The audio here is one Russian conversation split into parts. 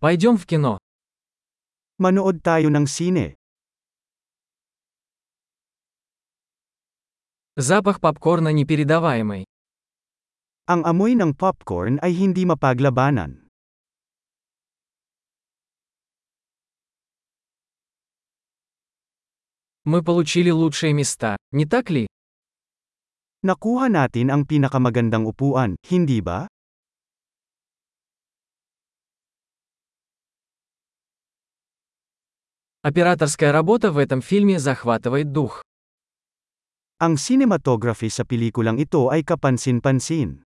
Пойдем в кино. Manood tayo ng sine. Запах попкорна непередаваемый. Ang amoy ng popcorn ay hindi mapaglabanan. Мы получили лучшие места, не так ли? Nakuha natin ang pinakamagandang upuan, hindi ba? Операторская работа в этом фильме захватывает дух. Ang cinematography sa pelikulang ito ay kapansin-pansin.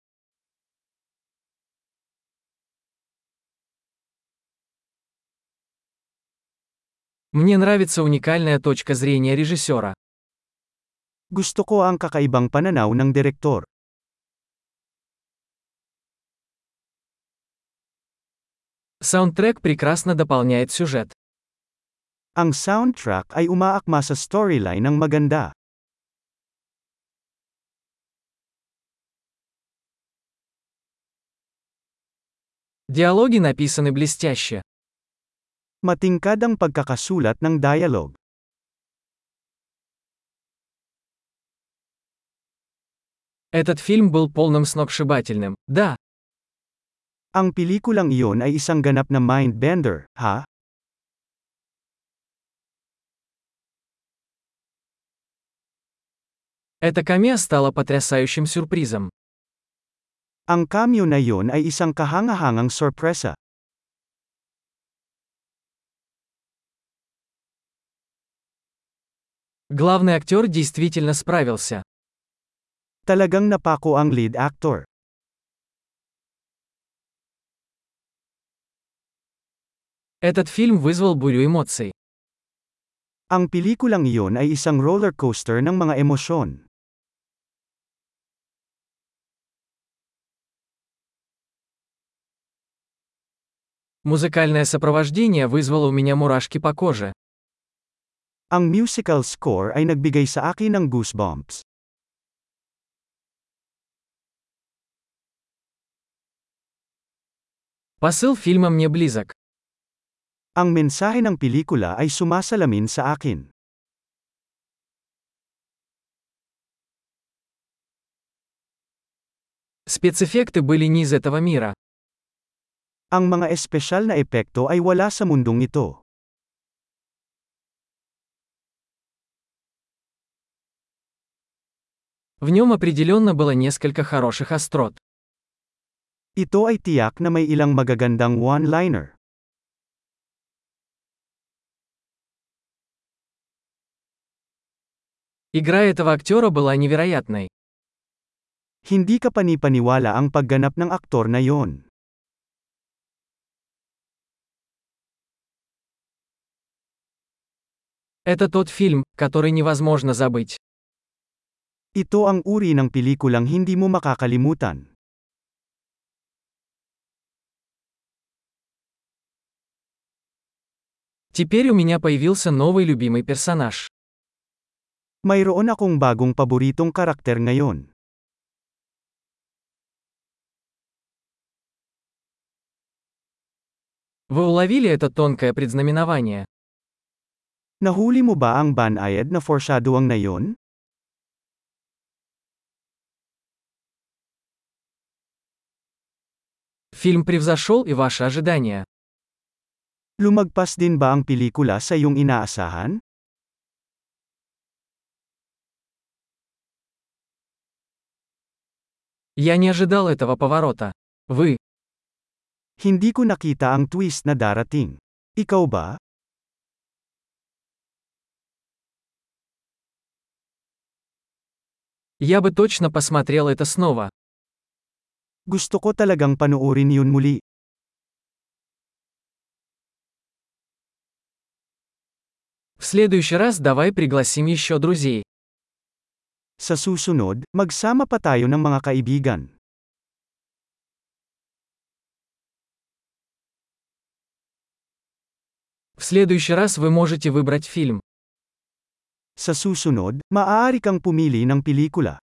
Мне нравится уникальная точка зрения режиссера. Gusto ko ang kakaibang pananaw ng direktor. Саундтрек прекрасно дополняет сюжет. Ang soundtrack ay umaakma sa storyline ng maganda. Диалоги написаны блестяще. Matingkad ang pagkakasulat ng dialogue. Этот фильм был полным сногсшибательным, да. Ang pelikulang iyon ay isang ganap na mind-bender, ha? Эта камея стала потрясающим сюрпризом. Ang cameo na iyon ay isang kahangahangang sorpresa. Главный актер действительно справился. Talagang napako ang lead actor. Этот фильм вызвал бурю эмоций. Ang pelikulang iyon ay isang roller coaster ng mga emosyon. Музыкальное сопровождение вызвало у меня мурашки по коже. Ang musical score ay nagbigay sa akin ng goosebumps. Посыл фильма мне близок. Ang mensahe ng pelikula ay sumasalamin sa akin. Спецэффекты были не из этого мира. Ang mga espesyal na epekto ay wala sa mundong ito. В нем определенно было несколько хороших острот. Ito ay tiyak na may ilang magagandang one-liner. Игра этого актера была невероятной. Hindi ka panipaniwala ang pagganap ng aktor na yon. Это тот фильм, который невозможно забыть. Ito ang uri ng pelikulang hindi mo makakalimutan. Теперь у меня появился новый любимый персонаж. Mayroon akong bagong paboritong karakter ngayon. Вы уловили это тонкое предзнаменование? Nahuli mo ba ang banayad na foreshadowing na yon? Фильм превзошел и ваши ожидания. Lumagpas din ba ang pelikula sa iyong inaasahan? Я не ожидал этого поворота. Вы. Hindi ko nakita ang twist na darating. Ikaw ba? Я бы точно посмотрел это снова. Gusto ko talagang panuorin yun muli. В следующий раз давай пригласим еще друзей. Sa susunod, magsama pa tayo ng mga kaibigan. В следующий раз вы можете выбрать фильм. Sa susunod, maaari kang pumili ng pelikula.